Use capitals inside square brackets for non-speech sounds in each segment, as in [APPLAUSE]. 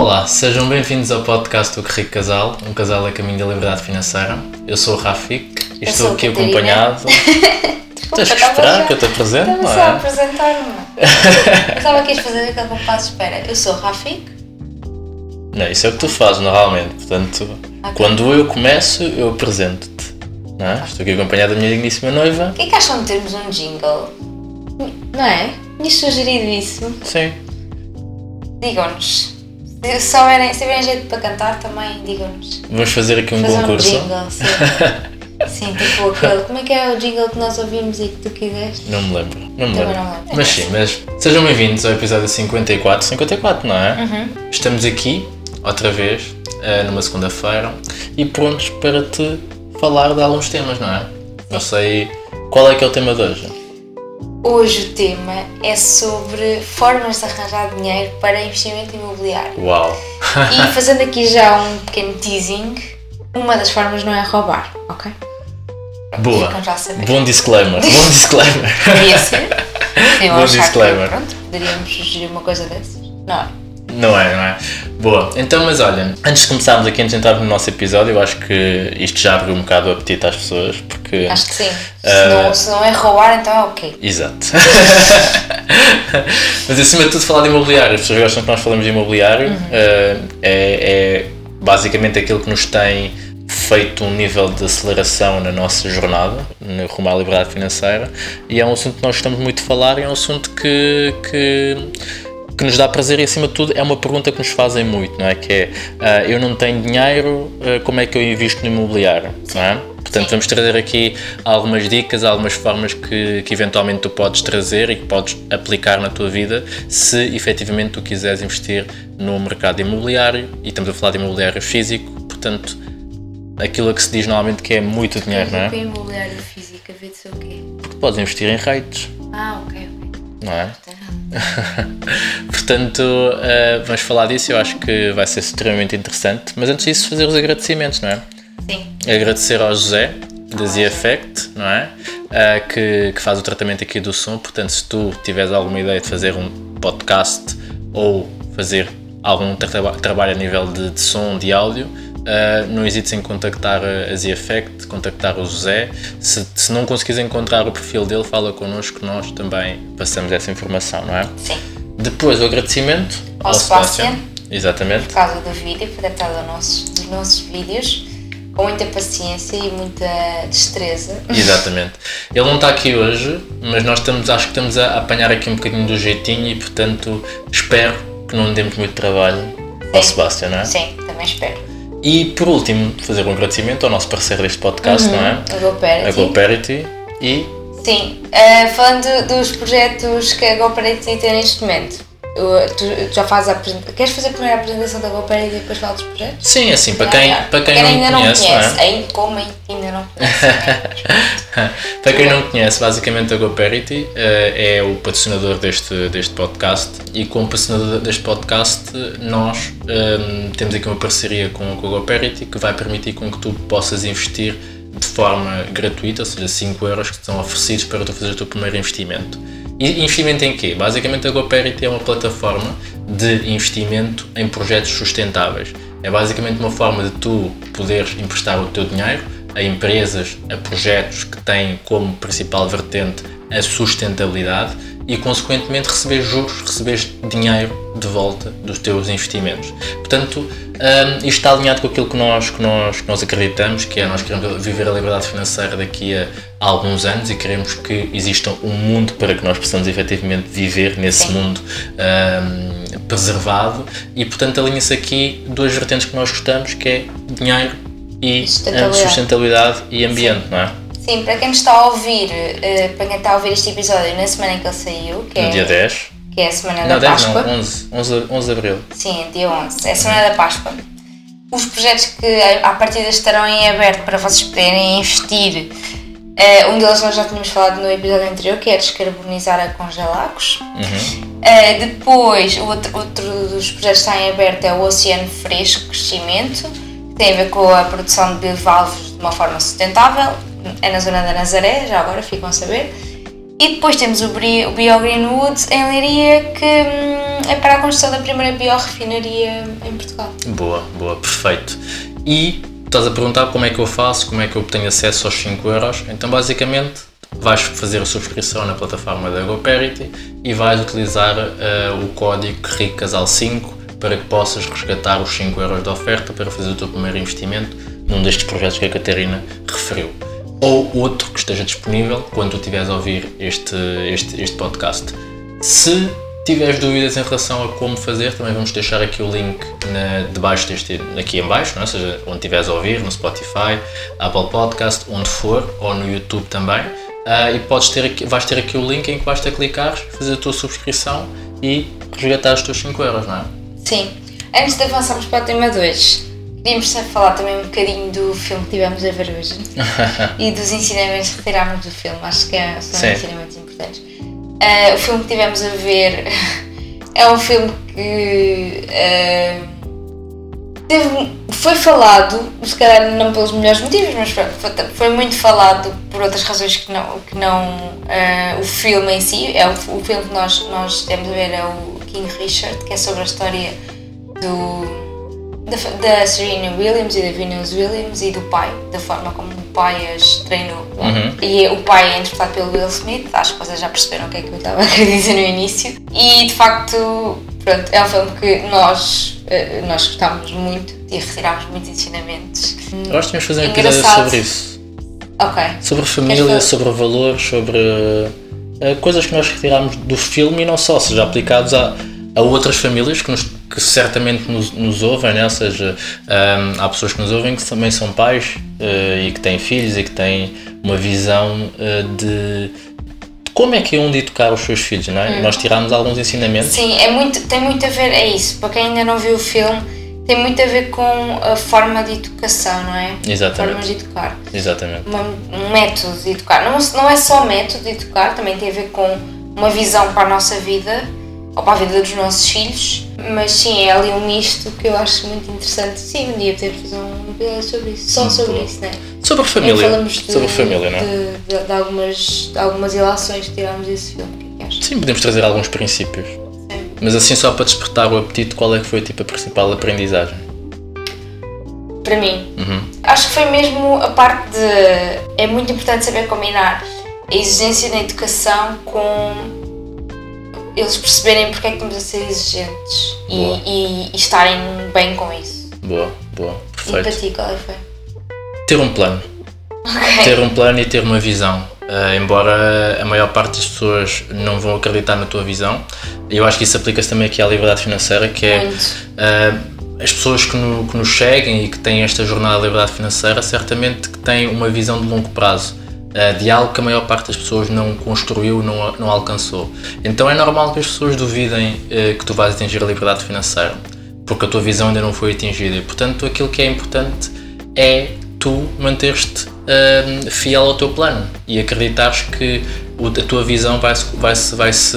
Olá, sejam bem-vindos ao podcast do Rico Casal, um casal a caminho da liberdade financeira. Eu sou o Rafik e Eu estou a aqui Catarina. acompanhado. [LAUGHS] Tens que estava esperar já- que eu te apresente, Estava não só a é? apresentar-me. Estava aqui a fazer aquele compasso de espera. Eu sou Rafik. Não, isso é o que tu fazes normalmente, portanto, Ok. quando eu começo, eu apresento-te. Não é? Estou aqui acompanhado da minha digníssima noiva. O que é que acham de termos um jingle? Não é? Tinhas sugerido isso? Sim. Digam-nos. Se souberem, se tiverem jeito para cantar, também digam-nos. Vamos fazer aqui um Fazer um concurso. jingle, sim. [LAUGHS] sim, tipo aquele. Como é que é o jingle que nós ouvimos e que tu quiseste? Não me lembro. Não me Também lembro. não lembro. Mas sim, mas sejam bem-vindos ao episódio 54. 54, não é? Uhum. Estamos aqui, outra vez, eh, numa segunda-feira, e prontos para te falar de alguns temas, não é? Não sei qual é que é o tema de hoje. Hoje o tema é sobre formas de arranjar dinheiro para investimento imobiliário. Uau! E [LAUGHS] fazendo aqui já um pequeno teasing, uma das formas não é roubar, ok? Boa! Bom disclaimer, bom [LAUGHS] disclaimer. Poderia ser. Eu Bom achar que, disclaimer. pronto, poderíamos sugerir uma coisa dessas. Não é? Não é, não é? Boa, então, mas olha, antes de começarmos aqui, antes de entrarmos no nosso episódio, eu acho que isto já abriu um bocado o apetite às pessoas, porque. Acho que sim. Se, Ah. não, se não é roubar, então é ok. Exato. [LAUGHS] Mas acima de tudo falar de imobiliário, as pessoas gostam que nós falamos de imobiliário, eh, é, é basicamente aquilo que nos tem feito um nível de aceleração na nossa jornada, no rumo à liberdade financeira, e é um assunto que nós gostamos muito de falar e é um assunto que, que, que nos dá prazer e acima de tudo é uma pergunta que nos fazem muito, não é? Que é, ah, eu não tenho dinheiro, ah, como é que eu invisto no imobiliário, não é? Portanto, vamos trazer aqui algumas dicas, algumas formas que, que eventualmente tu podes trazer e que podes aplicar na tua vida se efetivamente tu quiseres investir no mercado imobiliário e estamos a falar de imobiliário físico, portanto, aquilo a que se diz normalmente que é muito dinheiro, não é? Para imobiliário físico, a ver de ser o quê? Porque podes investir em rates, Ah, ok. Não é? [LAUGHS] Portanto, eh, vamos falar disso, eu acho que vai ser extremamente interessante, mas antes disso fazer os agradecimentos, não é? Sim. agradecer ao José da Z Effect, não é? Ah, que, que faz o tratamento aqui do som. Portanto, se tu tiveres alguma ideia de fazer um podcast ou fazer algum traba- trabalho a nível de, de som, de áudio, ah, não hesites em contactar a Z Effect, contactar o José. Se, se não conseguires encontrar o perfil dele, fala connosco, nós também passamos essa informação, não é? Sim. Depois, o agradecimento Ao Sebastian. Exatamente. Por causa do vídeo, por ter estado nossos, dos nossos vídeos, com muita paciência e muita destreza. Exatamente. Ele não está aqui hoje, mas nós estamos, acho que estamos a apanhar aqui um bocadinho do jeitinho e, portanto, espero que não demos muito trabalho ao Sim. Sebastião, não é? Sim, também espero. E, por último, fazer um agradecimento ao nosso parceiro deste podcast, não é? A GoParity. A GoParity. E, Sim, eh, falando dos projetos que a GoParity tem neste momento, tu, já fazes a apresentação. Queres fazer primeiro a apresentação da GoParity e depois falar dos projetos? sim, assim, para quem, para quem Quem não ainda conhece, não não conhece, é? ainda como ainda não conhece. né? [LAUGHS] Para quem não conhece, basicamente a GoParity eh, é o patrocinador deste, deste podcast e como patrocinador deste podcast nós ehm, temos aqui uma parceria com, com a GoParity que vai permitir com que tu possas investir de forma gratuita, ou seja, 5 euros que te são oferecidos para tu fazer o teu primeiro investimento. Investimento em quê? Basicamente a GoParity é uma plataforma de investimento em projetos sustentáveis. É basicamente uma forma de tu poderes emprestar o teu dinheiro a empresas, a projetos que têm como principal vertente a sustentabilidade e, consequentemente, receber juros, receber dinheiro de volta dos teus investimentos. Portanto, hum, isto está alinhado com aquilo que nós, que, nós, que nós acreditamos, que é nós queremos viver a liberdade financeira daqui a, alguns anos e queremos que exista um mundo para que nós possamos efetivamente viver nesse Sim. mundo hum, preservado e, portanto, alinha-se aqui duas vertentes que nós gostamos, que é dinheiro e Sustentabilidade. sustentabilidade e ambiente, não é? Sim, para quem nos está a ouvir, eh, para quem está a ouvir este episódio na semana em que ele saiu, que, No é, dia 10. que é a semana Não, da 10 Páscoa. não, 11, 11, 11 de Abril. Sim, dia 11, é a semana da Páscoa. Os projetos que à partida estarão em aberto para vocês poderem investir, eh, um deles nós já tínhamos falado no episódio anterior, que é descarbonizar a Congelacos. Eh, depois, o outro, outro dos projetos que está em aberto é o Oceano Fresco Crescimento, que tem a ver com a produção de bivalves de uma forma sustentável, é na zona da Nazaré, já agora ficam a saber. E depois temos o Bri- o Bio Greenwood em Leiria, que hum, é para a construção da primeira biorefinaria em Portugal. Boa, boa, perfeito. E estás a perguntar como é que eu faço, como é que eu obtenho acesso aos 5 euros. Então, basicamente, vais fazer a subscrição na plataforma da GoParity e vais utilizar eh, o código RICASAL5 para que possas resgatar os 5 euros da oferta para fazer o teu primeiro investimento num destes projetos que a Catarina referiu. Ou outro que esteja disponível quando tu estiveres a ouvir este, este, este podcast. Se tiveres dúvidas em relação a como fazer, também vamos deixar aqui o link na, debaixo deste, aqui em baixo, não é? ou seja, onde estiveres a ouvir, no Spotify, Apple Podcast, onde for, ou no YouTube também. Ah, e podes ter aqui, vais ter aqui o link em que basta clicar, fazer a tua subscrição e resgatar os teus 5 euros, não é? Sim. Antes de avançarmos para o tema 2, só falar também um bocadinho do filme que tivemos a ver hoje [LAUGHS] e dos ensinamentos que retirámos do filme. Acho que é- são Sim. ensinamentos importantes. Ah, o filme que tivemos a ver [LAUGHS] é um filme que ah, teve- foi falado, se calhar não pelos melhores motivos, mas foi, foi muito falado por outras razões que não, que não ah, o filme em si. É o, o filme que nós, nós temos a ver é o King Richard, que é sobre a história do, da, Serena Williams e da Venus Williams e do pai, da forma como o pai as treinou. Uhum. E o pai é interpretado pelo Will Smith, acho que vocês já perceberam o que é que eu estava [LAUGHS] a querer dizer no início. E de facto, pronto, é um filme que nós, eh, nós gostámos muito e retirámos muitos ensinamentos. Eu acho que tínhamos de fazer um episódio sobre isso. Ok. Sobre família, sobre valores, sobre eh, coisas que nós retiramos do filme e não só, seja aplicados a, a outras famílias que, nos, que certamente nos, nos ouvem, né? ou seja, ahm, há pessoas que nos ouvem que também são pais eh, e que têm filhos e que têm uma visão eh, de, como é que é onde educar os seus filhos, não é? E nós tiramos alguns ensinamentos. Sim, é muito, tem muito a ver, é isso. Para quem ainda não viu o filme, tem muito a ver com a forma de educação, não é? Exatamente. Formas de educar. Exatamente. Uma- um método de educar. Não, não é só método de educar, também tem a ver com uma visão para a nossa vida ou para a vida dos nossos filhos. Mas sim, é ali um misto que eu acho muito interessante. Sim, um dia podemos fazer um episódio sobre isso, só sobre bom. isso, não é? Sobre Em que família. falamos de, Sobre família, não é? de, de- de algumas, de algumas ilações que tiramos desse filme. Que é que? Sim, podemos trazer alguns princípios. Sim. Mas assim só para despertar o apetite, qual é que foi tipo a principal aprendizagem? Para mim, Uhum. Acho que foi mesmo a parte de. É muito importante saber combinar a exigência na educação com eles perceberem porque é que estamos a ser exigentes e, e- e estarem bem com isso. Boa, boa, E para perfeito. ti, qual é foi? Ter um plano. Ok. Ter um plano e ter uma visão. Ah, embora a maior parte das pessoas não vão acreditar na tua visão, eu acho que isso aplica-se também aqui à liberdade financeira, que é ah, as pessoas que, no- que nos seguem e que têm esta jornada de liberdade financeira, certamente que têm uma visão de longo prazo. Ah, de algo que a maior parte das pessoas não construiu, não, não alcançou. Então é normal que as pessoas duvidem ah, que tu vais atingir a liberdade financeira, porque a tua visão ainda não foi atingida. E, portanto, aquilo que é importante é tu manteres-te hum, fiel ao teu plano e acreditares que a tua visão vai se, vai, -se, vai, -se,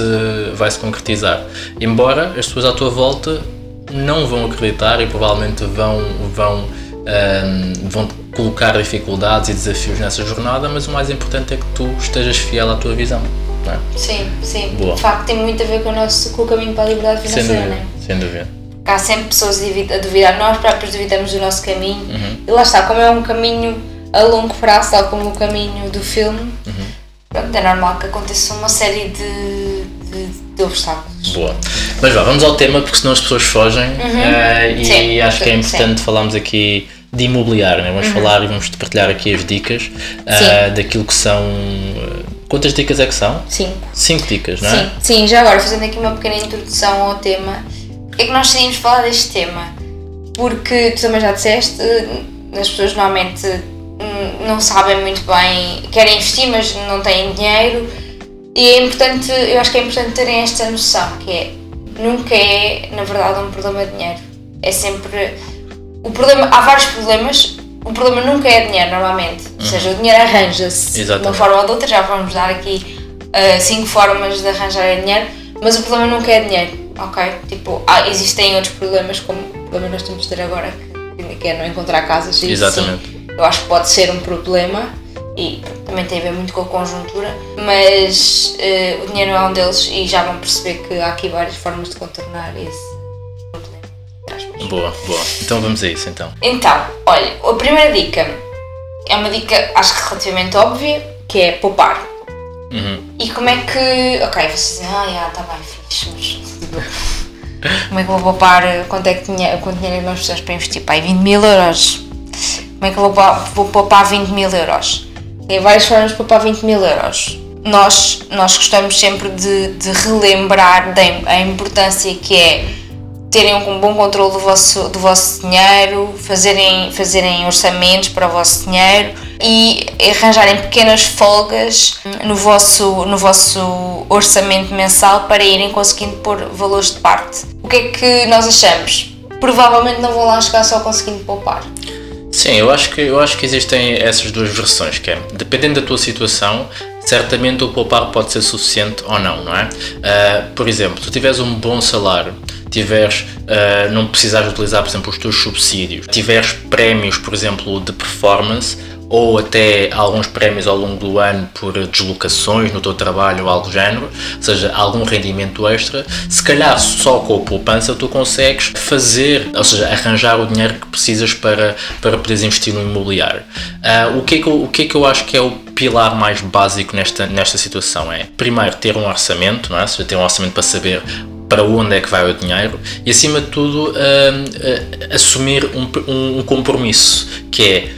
vai -se concretizar. Embora as pessoas à tua volta não vão acreditar e provavelmente vão, vão, hum, vão colocar dificuldades e desafios nessa jornada, mas o mais importante é que tu estejas fiel à tua visão. Não é? Sim, sim. Boa. De facto, tem muito a ver com o, nosso, com o caminho para a liberdade Sem financeira, não dúvida. é? Sem dúvida. Há sempre pessoas a duvi- a duvidar, nós próprios duvidamos do nosso caminho. Uhum. E lá está, como é um caminho a longo prazo, tal como o caminho do filme, Uhum. pronto, é normal que aconteça uma série de, de, de obstáculos. Boa. Mas vá, vamos ao tema, porque senão as pessoas fogem eh, e Uhum. Sim, acho que é sim. importante falarmos aqui de imobiliário, né? vamos Uhum. falar e vamos partilhar aqui as dicas eh, daquilo que são. eh, Quantas dicas é que são? Cinco. Cinco dicas, não é? Sim, sim, já agora fazendo aqui uma pequena introdução ao tema, porque é que nós decidimos falar deste tema? Porque tu também já disseste, as pessoas normalmente hum, não sabem muito bem, querem investir, mas não têm dinheiro, e é importante, eu acho que é importante terem esta noção, que é, nunca é, na verdade, um problema de dinheiro. É sempre. O problema, há vários problemas, o problema nunca é dinheiro, normalmente. Ou seja, o dinheiro arranja-se de uma forma ou de outra, já vamos dar aqui uh, cinco formas de arranjar dinheiro, mas o problema nunca é dinheiro, ok? Tipo, há- existem outros problemas, como o problema que nós temos de ter agora, que, é não encontrar casas. e Exatamente. sim, eu acho que pode ser um problema, e também tem a ver muito com a conjuntura, mas uh, o dinheiro é um deles e já vão perceber que há aqui várias formas de contornar esse problema. Boa, boa. Então vamos a isso então. Então, olha, a primeira dica é uma dica acho que relativamente óbvia, que é poupar. Uhum. E como é que. Ok, vocês dizem, ah, já, está bem, fixe, mas. [LAUGHS] como é que vou poupar? Quanto é que tinha, quanto dinheiro é que nós precisamos para investir? Pai, 20 mil euros. Como é que eu vou, vou poupar 20 mil euros? Tem várias formas de poupar 20 mil euros. Nós, nós gostamos sempre de, de relembrar da importância que é terem um bom controle do vosso, do vosso dinheiro, fazerem, fazerem orçamentos para o vosso dinheiro e arranjarem pequenas folgas no vosso, no vosso orçamento mensal para irem conseguindo pôr valores de parte. O que é que nós achamos? Provavelmente não vão lá chegar só conseguindo poupar. Sim, eu acho que, eu acho que existem essas duas versões, que é, dependendo da tua situação, certamente o poupar pode ser suficiente ou não, não é? Uh, por exemplo, se tu tiveres um bom salário, tiveres, uh, não precisares utilizar, por exemplo, os teus subsídios, tiveres prémios, por exemplo, de performance, ou até alguns prémios ao longo do ano por deslocações no teu trabalho ou algo do género, ou seja, algum rendimento extra, se calhar só com a poupança tu consegues fazer, ou seja, arranjar o dinheiro que precisas para, para poderes investir no imobiliário. Uh, o, que é que eu, o que é que eu acho que é o pilar mais básico nesta, nesta situação? É, primeiro, ter um orçamento, não é? ou seja, ter um orçamento para saber para onde é que vai o dinheiro e acima de tudo uh, assumir um, um, compromisso que é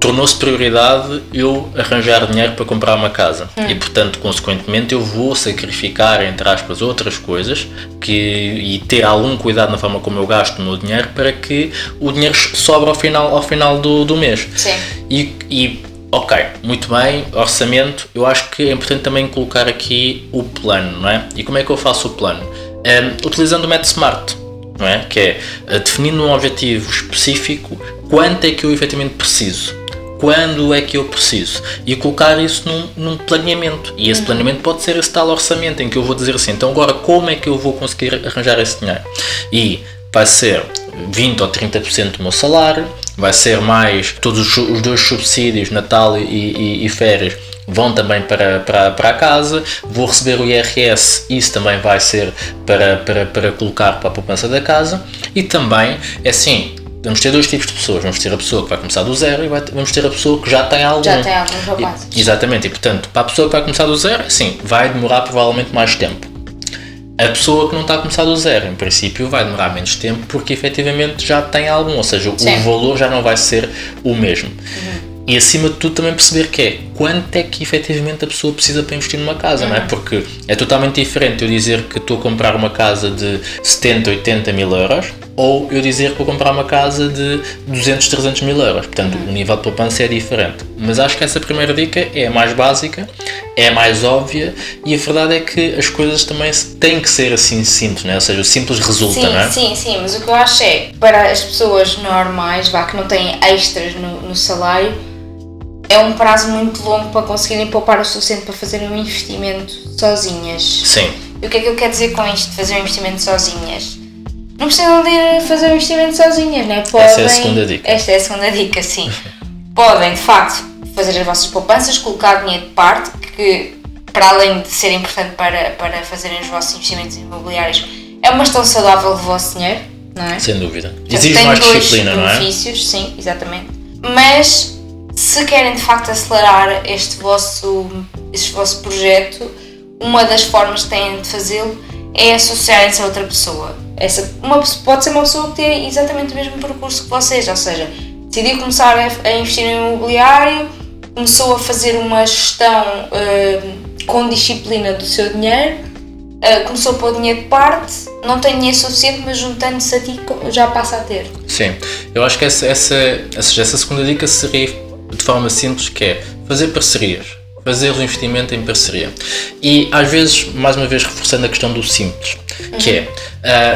tornou-se prioridade eu arranjar dinheiro para comprar uma casa. Hum. e portanto consequentemente eu vou sacrificar entre aspas outras coisas que e ter algum cuidado na forma como eu gasto o meu dinheiro para que o dinheiro sobre ao final ao final do, do mês. Sim. E, e ok muito bem orçamento. Eu acho que é importante também colocar aqui o plano não é? E como é que eu faço o plano um, utilizando o método SMART não é que é uh, definindo um objetivo específico quanto é que eu efetivamente preciso quando é que eu preciso e colocar isso num, num planeamento. E esse uhum. planeamento pode ser esse tal orçamento em que eu vou dizer assim: então agora como é que eu vou conseguir arranjar esse dinheiro? E vai ser 20 ou 30% do meu salário, vai ser mais todos os, dois subsídios, Natal e, e, e férias vão também para, para, para a casa, vou receber o IRS, isso também vai ser para, para, para colocar para a poupança da casa e também, é assim, vamos ter dois tipos de pessoas. Vamos ter a pessoa que vai começar do zero e vai, vamos ter a pessoa que já tem algum. Já tem alguns romances. Exatamente, e portanto, para a pessoa que vai começar do zero, sim, vai demorar provavelmente mais tempo. A pessoa que não está a começar do zero, em princípio, vai demorar menos tempo porque efetivamente já tem algum, ou seja, sim. o valor já não vai ser o mesmo. Uhum. E acima de tudo também perceber que é quanto é que efetivamente a pessoa precisa para investir numa casa, uhum. não é? Uhum. Porque é totalmente diferente eu dizer que estou a comprar uma casa de 70, 80 mil euros ou eu dizer que vou comprar uma casa de 200, 300 mil euros. Portanto, uhum. o nível de poupança é diferente. Mas acho que essa primeira dica é a mais básica, é a mais óbvia e a verdade é que as coisas também têm que ser assim simples, né? ou seja, o simples resulta, sim, não é? Sim, sim, mas o que eu acho é, para as pessoas normais, vá, que não têm extras no, no salário, é um prazo muito longo para conseguirem poupar o suficiente para fazerem um investimento sozinhas. Sim. E o que é que eu quero dizer com isto, fazer um investimento sozinhas? não precisam de fazer o investimento sozinhas, né? Podem, esta é a segunda dica. Esta é a segunda dica, sim. [LAUGHS] Podem, de facto, fazer as vossas poupanças, colocar dinheiro de parte, que para além de ser importante para, para fazerem os vossos investimentos imobiliários, é uma gestão saudável do vosso dinheiro, não é? Sem dúvida. Exige mais disciplina, não é? benefícios, sim, exatamente. Mas se querem de facto acelerar este vosso, este vosso projeto, uma das formas que têm de fazê-lo é associarem-se a outra pessoa. Essa, uma, pode ser uma pessoa que tem exatamente o mesmo percurso que vocês, ou seja, decidiu começar a, a investir no imobiliário, começou a fazer uma gestão uh, com disciplina do seu dinheiro, uh, começou a pôr dinheiro de parte, não tem dinheiro suficiente, mas juntando-se a ti já passa a ter. Sim, eu acho que essa, essa, essa, essa segunda dica seria de forma simples, que é fazer parcerias fazer o investimento em parceria. E às vezes, mais uma vez, reforçando a questão do simples, que é,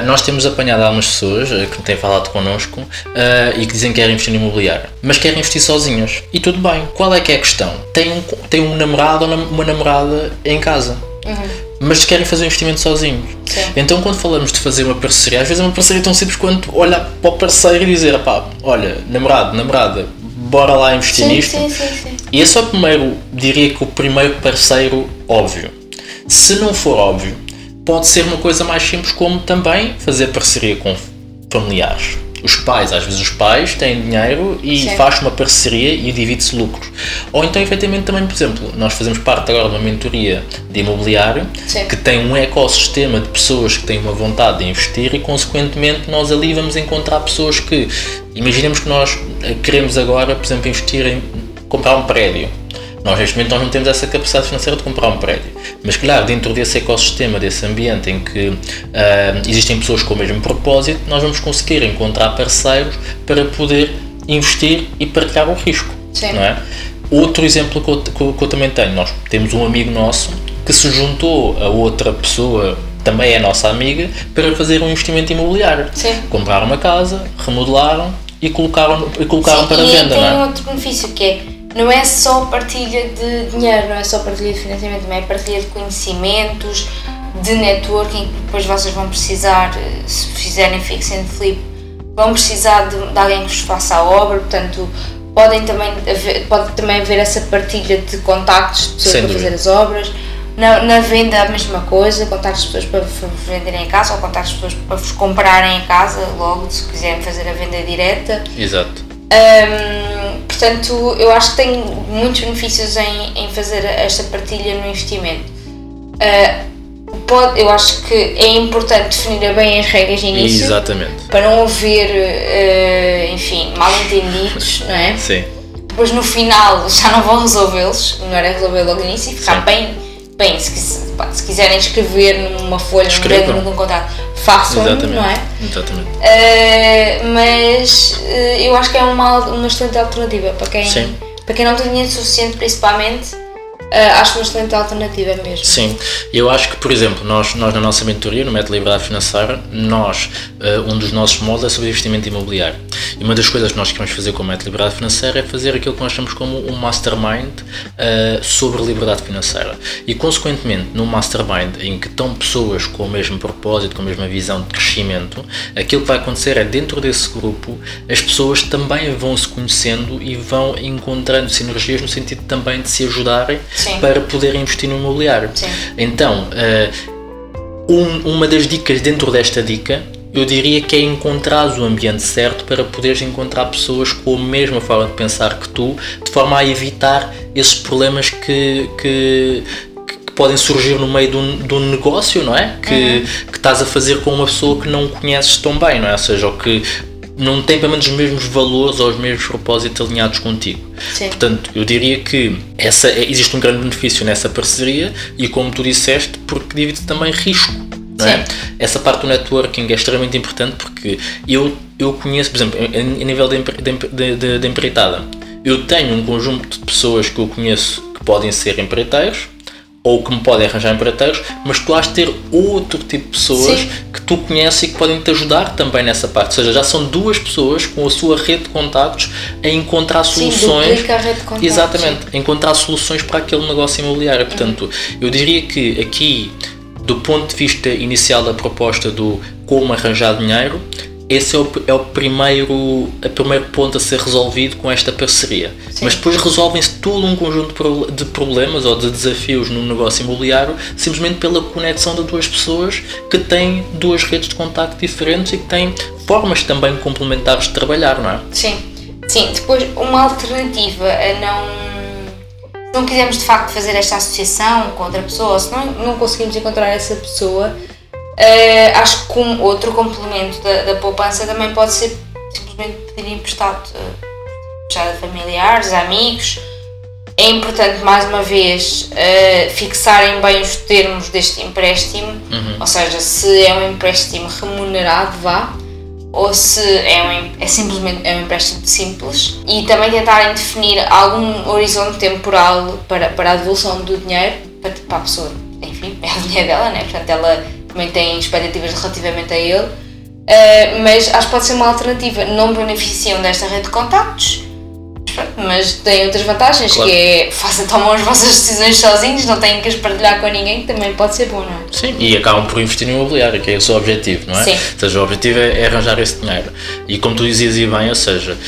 uh, nós temos apanhado algumas pessoas uh, que têm falado connosco uh, e que dizem que querem investir no imobiliário, mas querem investir sozinhos. E tudo bem, qual é que é a questão? Tem um, tem um namorado ou uma namorada em casa. Uhum. Mas querem fazer o investimento sozinhos. Sim. Então, quando falamos de fazer uma parceria, às vezes é uma parceria tão simples quanto olhar para o parceiro e dizer: pá, olha, namorado, namorada, bora lá investir sim, nisto. Sim, sim, sim. esse é o primeiro, diria que o primeiro parceiro óbvio. Se não for óbvio, pode ser uma coisa mais simples como também fazer parceria com familiares os pais, às vezes os pais têm dinheiro e faz uma parceria e divide-se lucros. Ou então, efetivamente, também, por exemplo, nós fazemos parte agora de uma mentoria de imobiliário Sim. que tem um ecossistema de pessoas que têm uma vontade de investir e, consequentemente, nós ali vamos encontrar pessoas que, imaginemos que nós queremos agora, por exemplo, investir em comprar um prédio nós, neste momento, nós não temos essa capacidade financeira de comprar um prédio. Mas, claro, dentro desse ecossistema, desse ambiente em que uh, existem pessoas com o mesmo propósito, nós vamos conseguir encontrar parceiros para poder investir e partilhar o risco. Sim. Não é? Outro exemplo que eu, que eu também tenho, nós temos um amigo nosso que se juntou a outra pessoa também é nossa amiga, para fazer um investimento imobiliário. Sim. Compraram uma casa, remodelaram e colocaram, e colocaram Sim, para e venda. Tem não é? outro benefício que é não é só partilha de dinheiro, não é só partilha de financiamento, também é partilha de conhecimentos, de networking, que depois vocês vão precisar, eh, se fizerem fix and flip, vão precisar de, de alguém que vos faça a obra, portanto podem também haver, pode também haver essa partilha de contactos de pessoas Sem para dúvida. fazer as obras. Na, na, venda a mesma coisa, contactos de pessoas para venderem a casa ou contactos de pessoas para vos comprarem a casa logo, se quiserem fazer a venda direta. Exato. Um, portanto, eu acho que tem muitos benefícios em, em fazer esta partilha no investimento. Uh, pode, eu acho que é importante definir bem as regras de início. Exatamente. Para não haver, uh, enfim, mal entendidos, [LAUGHS] não é? Sim. Depois no final já não vão resolvê-los, não era resolver logo no início e ficar Sim. bem, bem se, se, quiserem escrever numa folha, num num contrato façam, não é? Exatamente. Uh, mas uh, eu acho que é uma, uma excelente alternativa para quem, para quem não tem dinheiro suficiente, principalmente acho uma excelente alternativa mesmo. Sim, eu acho que, por exemplo, nós, nós na nossa mentoria, no Método Liberdade Financeira, nós, uh, um dos nossos módulos é sobre investimento imobiliário. E uma das coisas que nós queremos fazer com o Método Liberdade Financeira é fazer aquilo que nós chamamos como um mastermind uh, sobre liberdade financeira. E, consequentemente, no mastermind, em que estão pessoas com o mesmo propósito, com a mesma visão de crescimento, aquilo que vai acontecer é, dentro desse grupo, as pessoas também vão se conhecendo e vão encontrando sinergias no sentido também de se ajudarem Sim. Para poder investir no imobiliário. Sim. Então, uh, um, uma das dicas dentro desta dica eu diria que é encontrar o ambiente certo para poderes encontrar pessoas com a mesma forma de pensar que tu, de forma a evitar esses problemas que, que, que podem surgir no meio de um, de um negócio, não é? Que, uhum. que estás a fazer com uma pessoa que não conheces tão bem, não é? Ou seja, ou que não tem pelo menos os mesmos valores ou os mesmos propósitos alinhados contigo. Sim. Portanto, eu diria que essa, é, existe um grande benefício nessa parceria e, como tu disseste, porque divide também risco. É? Essa parte do networking é extremamente importante porque eu, eu conheço, por exemplo, a nível de, de, de, de empreitada, eu tenho um conjunto de pessoas que eu conheço que podem ser empreiteiros ou que me podem arranjar empreiteiros, mas tu has de ter outro tipo de pessoas Sim. que tu conheces e que podem te ajudar também nessa parte. Ou seja, já são duas pessoas com a sua rede de contactos a encontrar soluções. Sim, a rede de contactos. Exatamente, a encontrar soluções para aquele negócio imobiliário. Portanto, uhum. eu diria que aqui, do ponto de vista inicial da proposta do como arranjar dinheiro, esse é o, é o primeiro, a primeiro ponto a ser resolvido com esta parceria. Sim. Mas depois resolvem-se todo um conjunto de problemas ou de desafios no negócio imobiliário simplesmente pela conexão de duas pessoas que têm duas redes de contacto diferentes e que têm formas também complementares de trabalhar, não é? Sim, sim. Depois, uma alternativa a não. Se não quisermos de facto fazer esta associação com outra pessoa, se não, não conseguimos encontrar essa pessoa Uh, acho que um outro complemento da, da, poupança também pode ser simplesmente pedir emprestado, uh, a familiares, amigos. É importante, mais uma vez, uh, fixarem bem os termos deste empréstimo, uhum. ou seja, se é um empréstimo remunerado, vá, ou se é, um, é simplesmente é um empréstimo simples, e também tentarem definir algum horizonte temporal para, para a devolução do dinheiro para, para a pessoa. Enfim, [LAUGHS] é o dinheiro dela, né? portanto, ela também têm expectativas relativamente a ele, uh, mas acho que pode ser uma alternativa. Não beneficiam desta rede de contactos, mas têm outras vantagens, claro. que é façam, tomam as vossas decisões sozinhos, não têm que as partilhar com ninguém, que também pode ser bom, não é? Sim, e acabam por investir no imobiliário, que é o seu objetivo, não é? Sim. Ou seja, o objetivo é, é arranjar esse dinheiro. E como tu dizias e bem, ou seja,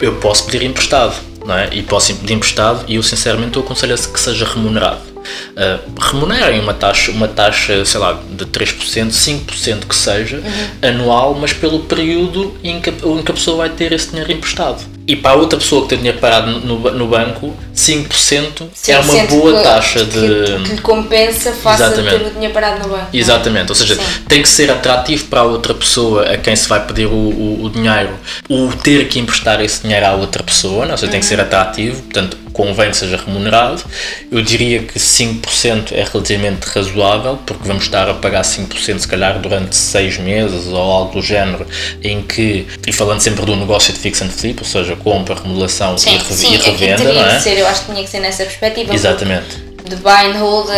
eu posso pedir emprestado não é? e posso pedir emprestado, e eu sinceramente eu aconselho que seja remunerado. Uh, remunerem uma taxa, uma taxa, sei lá, de 3%, 5% que seja, uhum. anual, mas pelo período em que, em que a pessoa vai ter esse dinheiro emprestado. E para a outra pessoa que tem dinheiro parado no, no banco, 5%, é uma boa que, taxa de. Que, que lhe compensa face Exatamente. a ter o dinheiro parado no banco. É? Exatamente, ou seja, Sim. tem que ser atrativo para a outra pessoa a quem se vai pedir o, o, o dinheiro, o ter que emprestar esse dinheiro à outra pessoa, não? ou seja, uhum. tem que ser uhum. atrativo, portanto, convém que seja remunerado. Eu diria que 5% é relativamente razoável, porque vamos estar a pagar 5% se calhar durante 6 meses ou algo do género, em que, e falando sempre do negócio de fix and flip, ou seja, compra, remodelação sim, e, sim, e é revenda, é não é? Ser, eu acho que tinha que ser nessa perspectiva. Exatamente. De buy and hold,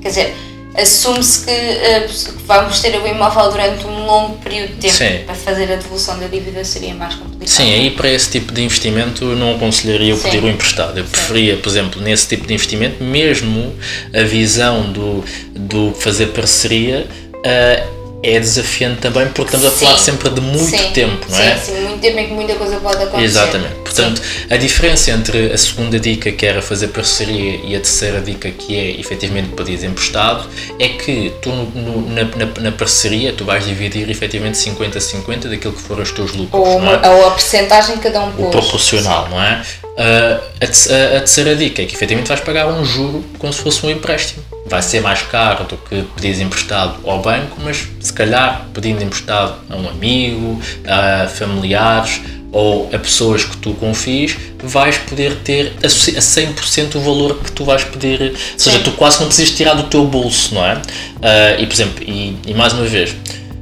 quer dizer, assume-se que uh, vamos ter o imóvel durante um longo período de tempo. Sim. Para fazer a devolução da dívida seria mais complicado. Sim, aí para esse tipo de investimento não aconselharia o pedir o emprestado. Eu preferia, por exemplo, nesse tipo de investimento, mesmo a visão do, do fazer parceria. Uh, é desafiante também porque estamos a falar sempre de muito sim, tempo, não é? Sim, sim, muito tempo em que muita coisa pode acontecer. Exatamente. Portanto, a diferença entre a segunda dica, que era fazer parceria, e a terceira dica, que é efetivamente pedir emprestado, é que tu no, na, na, na, parceria tu vais dividir efetivamente 50-50 daquilo que foram os teus lucros. Ou, não é? ou a percentagem que cada um pôs. O proporcional, não é? Uh, a, terceira dica é que efetivamente vais pagar um juro como se fosse um empréstimo vai ser mais caro do que pedir emprestado ao banco, mas se calhar pedindo emprestado a um amigo, a familiares ou a pessoas que tu confies, vais poder ter a 100% o valor que tu vais pedir. Ou seja, Sim. tu quase não precisas tirar do teu bolso, não é? Uh, e, por exemplo, e, e mais uma vez,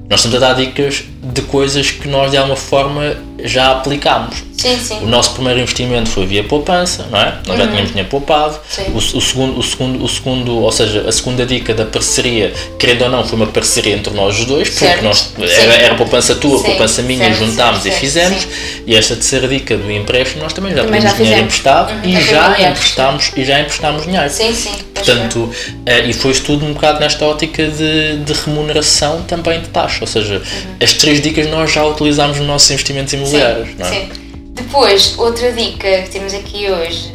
nós estamos a dar dicas de coisas que nós de alguma forma já aplicámos. Sim, sim. O nosso primeiro investimento foi via poupança, não é? Nós uhum. já tínhamos dinheiro poupado. O, o, segundo, o, segundo, o segundo, ou seja, a segunda dica da parceria, querendo ou não, foi uma parceria entre nós os dois, porque nós, era, era poupança tua, sim. poupança minha, certo, juntámos certo, e fizemos. E esta terceira dica do empréstimo, nós também já também tínhamos dinheiro emprestado uhum. e, já emprestámos, e já emprestámos dinheiro. Sim, sim. Portanto, uh, e foi tudo um bocado nesta ótica de, de remuneração também de taxa, ou seja, uhum. as três dicas nós já utilizámos nos nossos investimentos imobiliários. Sim, não é? sim. Depois, outra dica que temos aqui hoje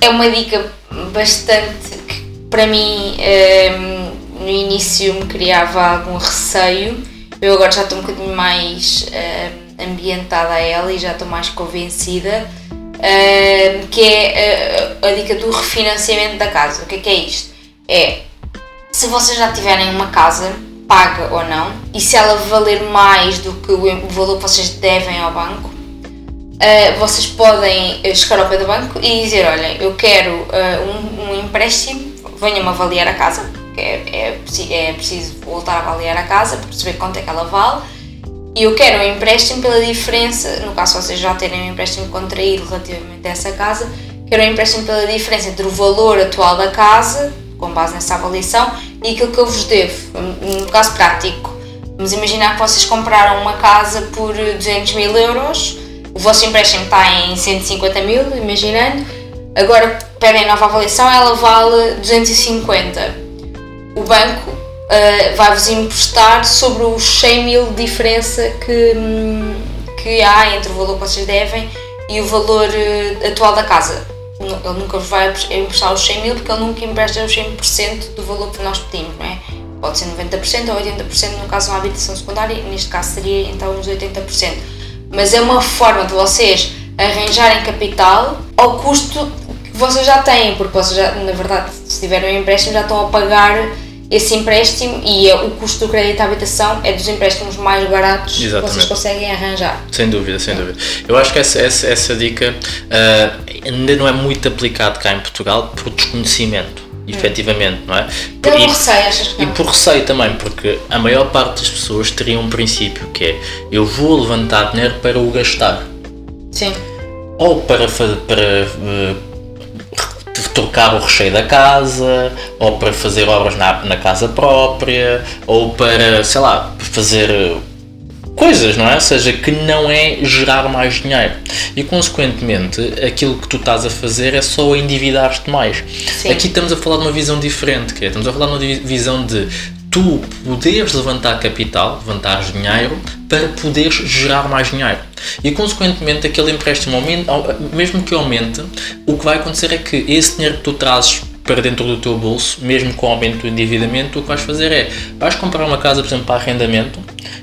é uma dica bastante que para mim um, ehm, no início me criava algum receio. Eu agora já estou um bocadinho mais um, ehm, ambientada a ela e já estou mais convencida. Que é a, dica do refinanciamento da casa. O que é que é isto? É se vocês já tiverem uma casa, paga ou não, e se ela valer mais do que o valor que vocês devem ao banco, uh, vocês podem eh, chegar ao pé do banco e dizer: Olha, eu quero uh, um, empréstimo, venham-me avaliar a casa, é, é, é, preciso voltar a avaliar a casa para perceber quanto é que ela vale. E eu quero um empréstimo pela diferença, no caso vocês já terem um empréstimo contraído relativamente a essa casa, quero um empréstimo pela diferença entre o valor atual da casa, com base nessa avaliação, e aquilo que eu vos devo. No caso prático, vamos imaginar que vocês compraram uma casa por 200 mil euros o vosso empréstimo está em 150 mil, imaginando, agora pedem nova avaliação, ela vale 250. O banco uh, vai-vos emprestar sobre os 100 mil de diferença que, que há entre o valor que vocês devem e o valor uh, atual da casa. Ele nunca vos vai emprestar os 100 mil porque ele nunca empresta os 100% do valor que nós pedimos, não é? Pode ser 90% ou 80% no caso de uma habitação secundária, neste caso seria então uns 80% mas é uma forma de vocês arranjarem capital ao custo que vocês já têm, porque vocês já, na verdade, se tiverem um empréstimo, já estão a pagar esse empréstimo e é, o custo do crédito à habitação é dos empréstimos mais baratos Exatamente. que vocês conseguem arranjar. Sem dúvida, sem dúvida. Eu acho que essa, essa, essa dica uh, ainda não é muito aplicada cá em Portugal por desconhecimento efetivamente, não é? Por, e, receio? E por receio também, porque a maior parte das pessoas teria um princípio que é eu vou levantar dinheiro para o gastar. Sim. Ou para, para uh, trocar o recheio da casa, ou para fazer obras na, na casa própria, ou para, sei lá, fazer coisas, não é? Ou seja, que não é gerar mais dinheiro. E consequentemente, aquilo que tu estás a fazer é só endividar-te mais. Sim. Aqui estamos a falar de uma visão diferente, que é, estamos a falar de uma visão de tu poderes levantar capital, levantar dinheiro, para poderes gerar mais dinheiro. E consequentemente aquele empréstimo, mesmo que aumente, o que vai acontecer é que esse dinheiro que tu trazes para dentro do teu bolso, mesmo com o aumento do endividamento, o que vais fazer é, vais comprar uma casa, por exemplo, para arrendamento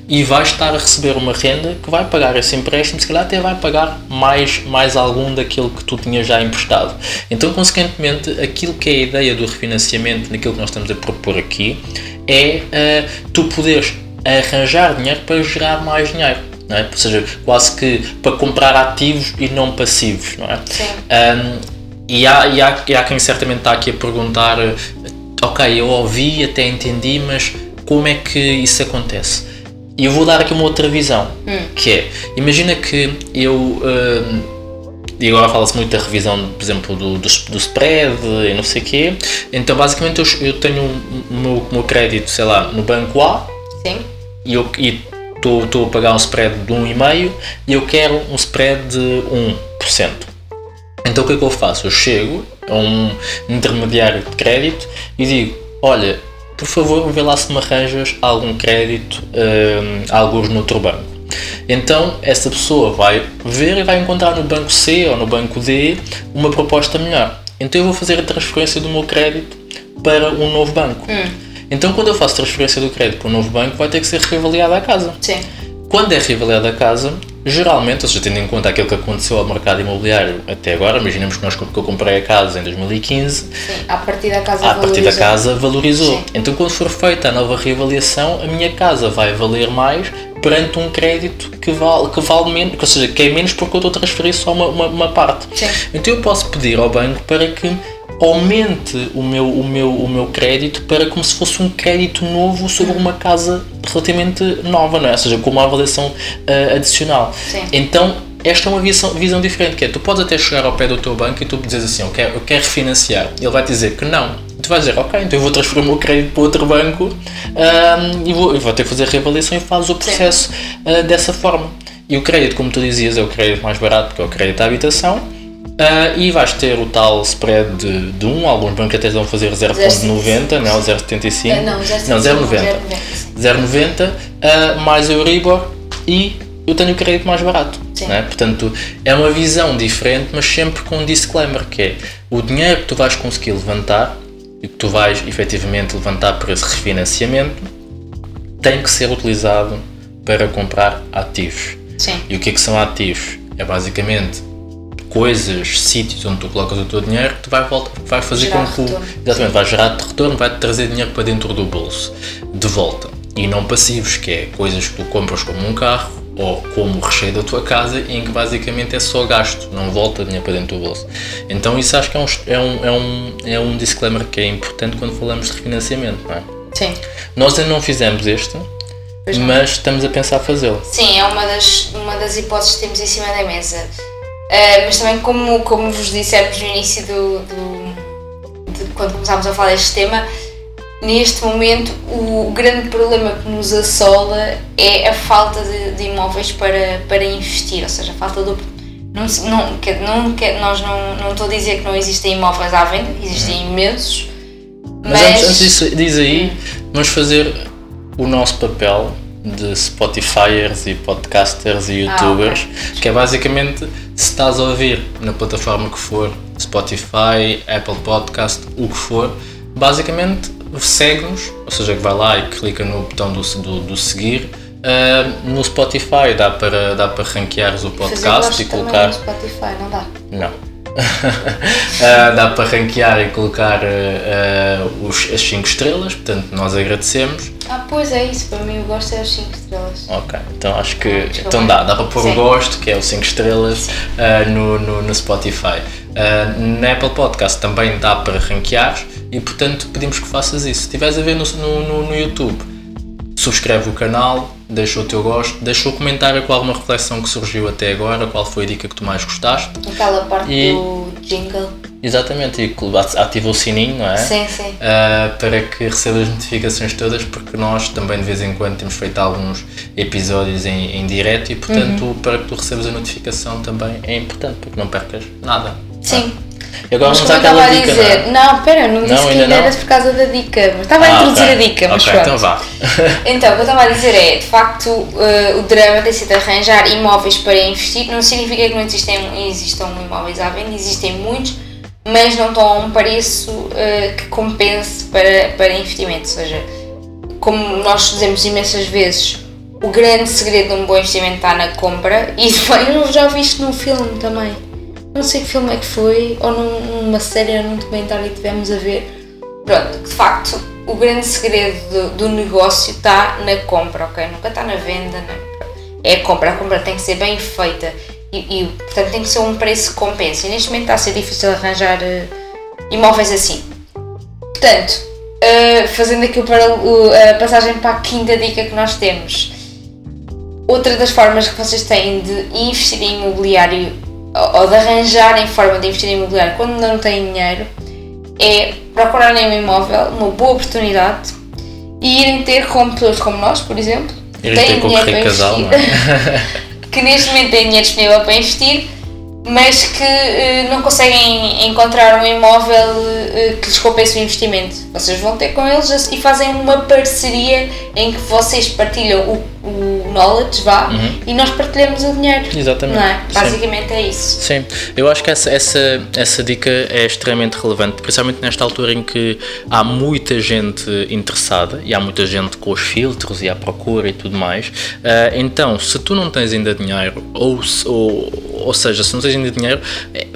e vais estar a receber uma renda que vai pagar esse empréstimo, se calhar até vai pagar mais, mais algum daquilo que tu tinhas já emprestado. Então, consequentemente, aquilo que é a ideia do refinanciamento, naquilo que nós estamos a propor aqui, é uh, tu poderes arranjar dinheiro para gerar mais dinheiro. Não é? Ou seja, quase que para comprar ativos e não passivos. Não é? Sim. Um, e há, e, há, e há quem certamente está aqui a perguntar: ok, eu ouvi, até entendi, mas como é que isso acontece? E eu vou dar aqui uma outra visão, hum. que é, imagina que eu, uh, e agora fala-se muito da revisão, por exemplo, do, do, do, spread e não sei o quê, então basicamente eu, eu tenho o meu, meu crédito, sei lá, no banco A, Sim. e eu estou a pagar um spread de 1,5% e eu quero um spread de 1%. Então o que é que eu faço? Eu chego a um intermediário de crédito e digo: Olha, por favor, vê lá se me arranjas algum crédito, um, alguns no outro banco. Então essa pessoa vai ver e vai encontrar no banco C ou no banco D uma proposta melhor. Então eu vou fazer a transferência do meu crédito para um novo banco. Hum. Então quando eu faço transferência do crédito para um novo banco vai ter que ser reavaliada a casa. Sim. Quando é reavaliada a casa, geralmente, ou seja, tendo em conta aquilo que aconteceu ao mercado imobiliário até agora, imaginemos que, nós, que eu comprei a casa em 2015, Sim, a partir da casa a valorizou. partir da casa valorizou. Sim. Então, quando for feita a nova reavaliação, a minha casa vai valer mais perante um crédito que vale, que vale menos, ou seja, que é menos porque eu estou a transferir só uma, uma, uma parte. Sim. Então, eu posso pedir ao banco para que aumente o meu, o, meu, o meu crédito para como se fosse um crédito novo sobre uma casa relativamente nova, não é? Ou seja, com uma avaliação uh, adicional. Sim. Então, esta é uma visão, visão diferente, que é, tu podes até chegar ao pé do teu banco e tu dizes assim, eu quero, eu quero refinanciar. Ele vai dizer que não. Tu vais dizer, ok, então eu vou transferir o meu crédito para outro banco um, e vou, vou ter que fazer a reavaliação e fazes o processo uh, dessa forma. E o crédito, como tu dizias, é o crédito mais barato, que é o crédito à habitação Uh, e vais ter o tal spread de, de 1, alguns bancos até vão fazer 0.90, não é? 0.75. Uh, não, 0.90. 0.90 uh, mais Euribor e eu tenho o crédito mais barato. É? Portanto, é uma visão diferente, mas sempre com um disclaimer que é o dinheiro que tu vais conseguir levantar e que tu vais efetivamente levantar por esse refinanciamento tem que ser utilizado para comprar ativos. Sim. E o que é que são ativos? É basicamente coisas, sítios onde tu colocas o teu dinheiro que tu vai, vai fazer gerar com que exatamente, vai gerar retorno, vai te trazer dinheiro para dentro do bolso de volta. E não passivos, que é coisas que tu compras como um carro ou como recheio da tua casa, em que basicamente é só gasto, não volta dinheiro para dentro do bolso. Então isso acho que é um, é um, é um, é um disclaimer que é importante quando falamos de refinanciamento, não é? Sim. Nós ainda não fizemos este, mas estamos a pensar fazê-lo. Sim, é uma das, uma das hipóteses que temos em cima da mesa Uh, mas também, como, como vos dissemos no início do, do de, quando começámos a falar deste tema, neste momento o grande problema que nos assola é a falta de, de imóveis para, para investir, ou seja, a falta de. Não, não, não, nós não, não estou a dizer que não existem imóveis à venda, existem uhum. imensos. Mas, mas antes, antes disso, diz aí, hum. vamos fazer o nosso papel de Spotifyers e podcasters e youtubers, ah, okay. que é basicamente se estás a ouvir na plataforma que for, Spotify, Apple Podcast, o que for, basicamente segue-nos, ou seja, que vai lá e clica no botão do, do, do seguir. Uh, no Spotify dá para, dá para ranqueares o podcast e colocar. No Spotify, não dá? Não. uh, [LAUGHS] dá para ranquear e colocar uh, os, as 5 estrelas, portanto nós agradecemos. Ah, pois é isso, para mim o gosto é as 5 estrelas. Ok, então acho que. Ah, então dá, dá para pôr Sim. o gosto, que é o 5 estrelas, no, no, no, Spotify. na Apple Podcast também dá para ranquear e portanto pedimos que faças isso. Se estiveres a ver no, no, no YouTube, subscreve o canal, deixa o teu gosto, deixa o comentário com alguma reflexão que surgiu até agora, qual foi a dica que tu mais gostaste. Aquela parte e, do jingle. Exatamente, e ativa o sininho, não é? Sim, sim. Uh, para que receba as notificações todas, porque nós também de vez em quando temos feito alguns episódios em, em direto e, portanto, uhum. para que tu recebas a notificação também é importante, porque não percas nada. Sim. E agora Mas vamos como eu àquela estava a dica, dizer, não é? não, pera, não disse Não, que ainda ainda não? era por causa da dica, mas estava a Ah, introduzir ok. a dica, mas Ok, pronto. então vá. [LAUGHS] Então, o que eu estava a dizer é, de facto, uh, o drama tem sido arranjar imóveis para investir. Não significa que não existem, existam imóveis à venda, existem muitos, mas não estão a um preço uh, que compense para, para investimento. Ou seja, como nós dizemos imensas vezes, o grande segredo de um bom investimento está na compra. E [LAUGHS] eu já ouvi isto num filme também. Não sei que filme é que foi, ou num- numa série ou num documentário que tivemos a ver. Pronto, de facto, o grande segredo do, do negócio está na compra, ok? Nunca está na venda, na- é a compra. A compra tem que ser bem feita e, e, portanto, tem que ser um preço que compense. E neste momento está a ser difícil arranjar eh, imóveis assim. Portanto, eh, fazendo aqui para- o- a passagem para a quinta dica que nós temos. Outra das formas que vocês têm de investir em imobiliário ou de arranjarem forma de investir em imobiliário quando não têm dinheiro é procurarem um imóvel, uma boa oportunidade e irem ter com pessoas como nós, por exemplo, que têm dinheiro para Casal, investir, é? [LAUGHS] que neste momento têm dinheiro disponível para investir, mas que eh, não conseguem encontrar um imóvel eh, que lhes compense o investimento. Vocês vão ter com eles e fazem uma parceria em que vocês partilham o, o knowledge, vá, e nós partilhamos o dinheiro. Uhum. Exatamente, Não é? sim. Basicamente é isso. Sim, eu acho que essa, essa, essa dica é extremamente relevante, principalmente nesta altura em que há muita gente interessada e há muita gente com os filtros e à procura e tudo mais. Ah, então, se tu não tens ainda dinheiro, ou, ou, ou seja, se não tens ainda dinheiro, é,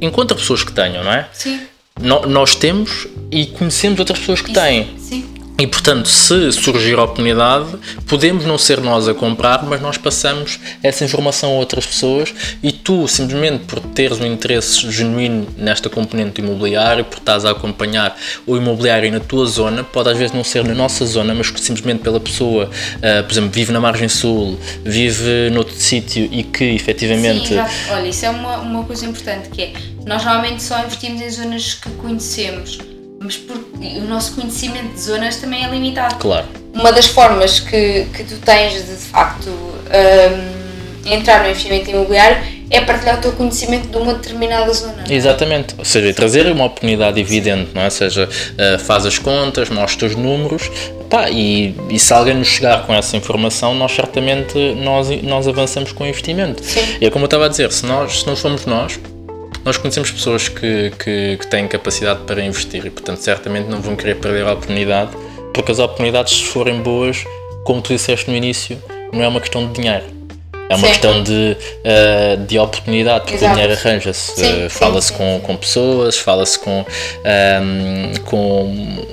encontra pessoas que tenham, não é? Sim. No- nós temos e conhecemos outras pessoas que têm. Sim. E portanto, se surgir a oportunidade, podemos não ser nós a comprar, mas nós passamos essa informação a outras pessoas e tu, simplesmente por teres um interesse genuíno nesta componente imobiliária, por estás a acompanhar o imobiliário na tua zona, pode às vezes não ser na nossa zona, mas simplesmente pela pessoa, ah, por exemplo, vive na margem sul, vive noutro sítio e que efetivamente. Sim. Olha, isso é uma, uma coisa importante que é, nós normalmente só investimos em zonas que conhecemos, mas porque o nosso conhecimento de zonas também é limitado. Claro, Uma das formas que, que tu tens de, de facto, hum, entrar no investimento imobiliário é partilhar o teu conhecimento de uma determinada zona. Exatamente, ou seja, trazer uma oportunidade evidente, não é? Ou seja, eh, faz as contas, mostra os números pá, e, e se alguém nos chegar com essa informação, nós certamente nós, nós avançamos com o investimento. Sim. E é como eu estava a dizer, se, nós, se não somos nós, nós conhecemos pessoas que, que, que têm capacidade para investir e, portanto, certamente não vão querer perder a oportunidade, porque as oportunidades, se forem boas, como tu disseste no início, não é uma questão de dinheiro. É uma Sim. questão de, eh, de oportunidade, porque Exato. o dinheiro arranja-se. Sim, sim, Fala-se sim, com, sim. com pessoas, fala-se com. ehm, com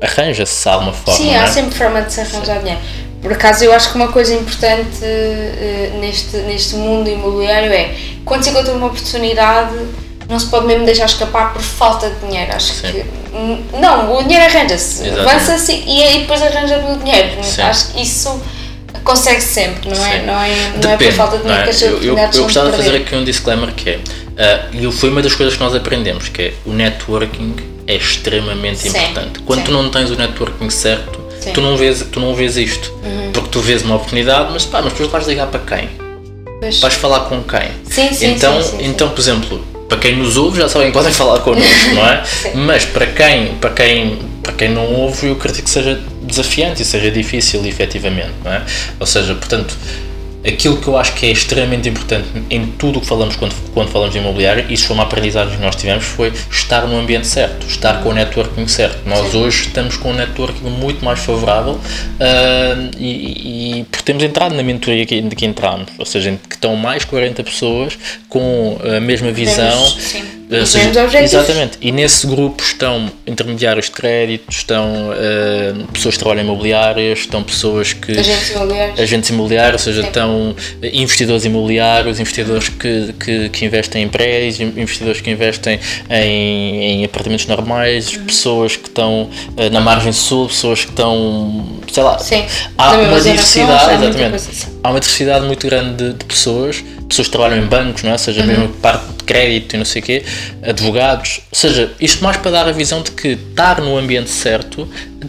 arranja-se de alguma forma. Sim, não é? há sempre forma de se arranjar dinheiro. Por acaso, eu acho que uma coisa importante eh, neste, neste mundo imobiliário é quando se encontra uma oportunidade, não se pode mesmo deixar escapar por falta de dinheiro. Acho Sim. que. n- Não, o dinheiro arranja-se. Avança-se e, aí depois arranja o dinheiro. Sim. Acho que isso consegue sempre, não é? Sim. Não é, não é por Depende, falta de não dinheiro é? que as Eu, eu, eu gostava de fazer aqui um disclaimer que é, e foi uma das coisas que nós aprendemos, que é o networking é extremamente importante. Quando tu não tens o networking certo. Uhum. tu não, vês, tu não vês isto. Porque tu vês uma oportunidade, mas pá, mas depois vais ligar para quem? Pois. Vais falar com quem? Sim, sim, então, sim, sim, sim. então, por exemplo, para quem nos ouve já sabem que podem falar connosco, [LAUGHS] não é? Mas para quem, para, quem, para quem não ouve, eu acredito que seja desafiante e seja difícil, efetivamente, não é? Ou seja, portanto, aquilo que eu acho que é extremamente importante em tudo o que falamos quando, quando falamos de imobiliário, isso foi uma aprendizagem que nós tivemos, foi estar no ambiente certo, estar com o networking certo. Nós hoje estamos com um networking muito mais favorável ah, e, e porque temos entrado na mentoria que, que entramos, ou seja, que estão mais 40 pessoas com a mesma visão. sim, os seja, mesmos objetivos. Exatamente. E nesse grupo estão intermediários de crédito, estão ah, pessoas que trabalham em imobiliárias, estão pessoas que Agentes imobiliários. agentes imobiliários, ou seja, Sim. estão investidores imobiliários, investidores que, que, que investem em prédios, investidores que investem em, em apartamentos normais, Uhum. pessoas que estão eh, na margem sul, pessoas que estão, sei lá, Sim. há uma diversidade, exatamente. Há uma diversidade muito grande de, de pessoas, pessoas que trabalham em bancos, não é? seja, Uhum. mesmo parte de crédito e não sei o quê, advogados, ou seja, isto mais para dar a visão de que estar no ambiente certo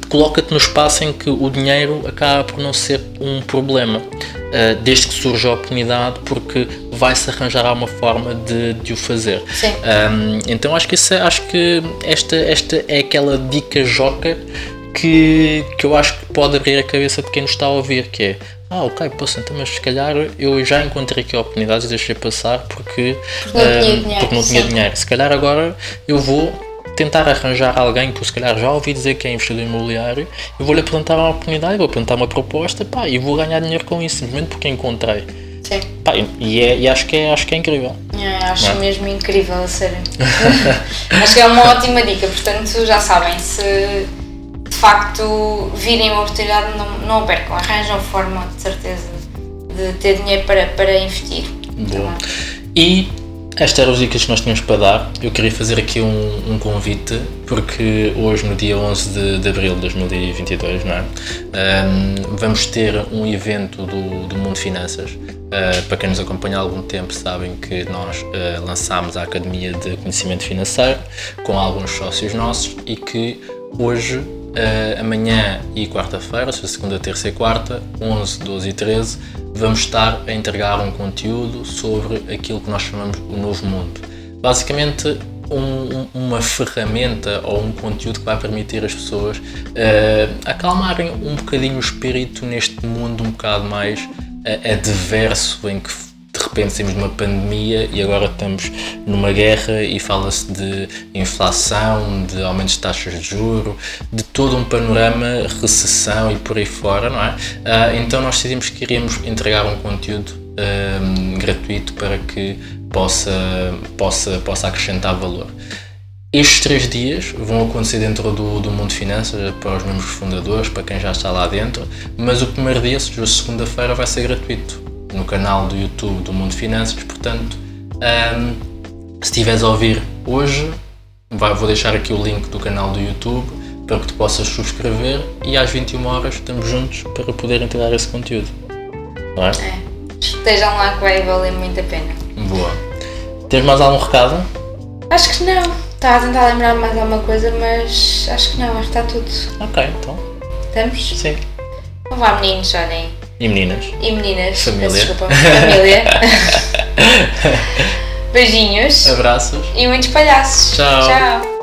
coloca-te no espaço em que o dinheiro acaba por não ser um problema. uh, desde que surja a oportunidade, porque vai-se arranjar uma forma de, de o fazer. Sim. Um, então acho que, isso é, acho que esta, esta é aquela dica joca que, que eu acho que pode abrir a cabeça de quem nos está a ouvir, que é ah, ok, posso então, mas se calhar eu já encontrei aqui oportunidades e deixei passar porque, porque não, tinha, dinheiro, porque não tinha dinheiro. Se calhar agora eu vou tentar arranjar alguém que se calhar já ouvi dizer que é investidor imobiliário, eu vou-lhe apresentar uma oportunidade, vou apresentar uma proposta pá, e vou ganhar dinheiro com isso, simplesmente porque encontrei. Sim. Pá, e, é, e acho, que é, acho que é incrível. É, acho é? mesmo incrível, a sério. [LAUGHS] acho que é uma ótima dica, portanto já sabem, se facto virem uma oportunidade, não, não a percam, arranjam forma de certeza de ter dinheiro para, para investir. Boa. E estas eram as dicas que nós tínhamos para dar. Eu queria fazer aqui um, um convite, porque hoje, no dia 11 de, de abril de 2022, não é? Um, vamos ter um evento do, do Mundo Finanças. Uh, para quem nos acompanha há algum tempo, sabem que nós uh, lançámos a Academia de Conhecimento Financeiro com alguns sócios nossos e que hoje Uh, amanhã e quarta-feira, segunda, terça e quarta, 11, 12 e 13, vamos estar a entregar um conteúdo sobre aquilo que nós chamamos o novo mundo. Basicamente, um, uma ferramenta ou um conteúdo que vai permitir as pessoas uh, acalmarem um bocadinho o espírito neste mundo um bocado mais uh, adverso em que de repente saímos de uma pandemia e agora estamos numa guerra e fala-se de inflação, de aumentos de taxas de juro, de todo um panorama, recessão e por aí fora, não é? Ah, então nós decidimos que queríamos entregar um conteúdo um, gratuito para que possa, possa, possa acrescentar valor. Estes três dias vão acontecer dentro do, do Mundo Finanças para os membros fundadores, para quem já está lá dentro, mas o primeiro dia, segunda-feira, vai ser gratuito no canal do YouTube do Mundo Finanças. Portanto, um, se estiveres a ouvir hoje, vai, vou deixar aqui o link do canal do YouTube para que tu possas subscrever e às 21 horas estamos juntos para poder entregar esse conteúdo. Não é? é. Estejam lá que vai valer muito a pena. Boa. Tens mais algum recado? Acho que não. Estava a tentar lembrar mais alguma coisa, mas acho que não, acho que está tudo. Ok, então. Estamos? Sim. Então vá, meninos, olhem. E meninas? E meninas. Família. Desculpa, [LAUGHS] família. Beijinhos. Abraços. E muitos palhaços. Tchau. Tchau.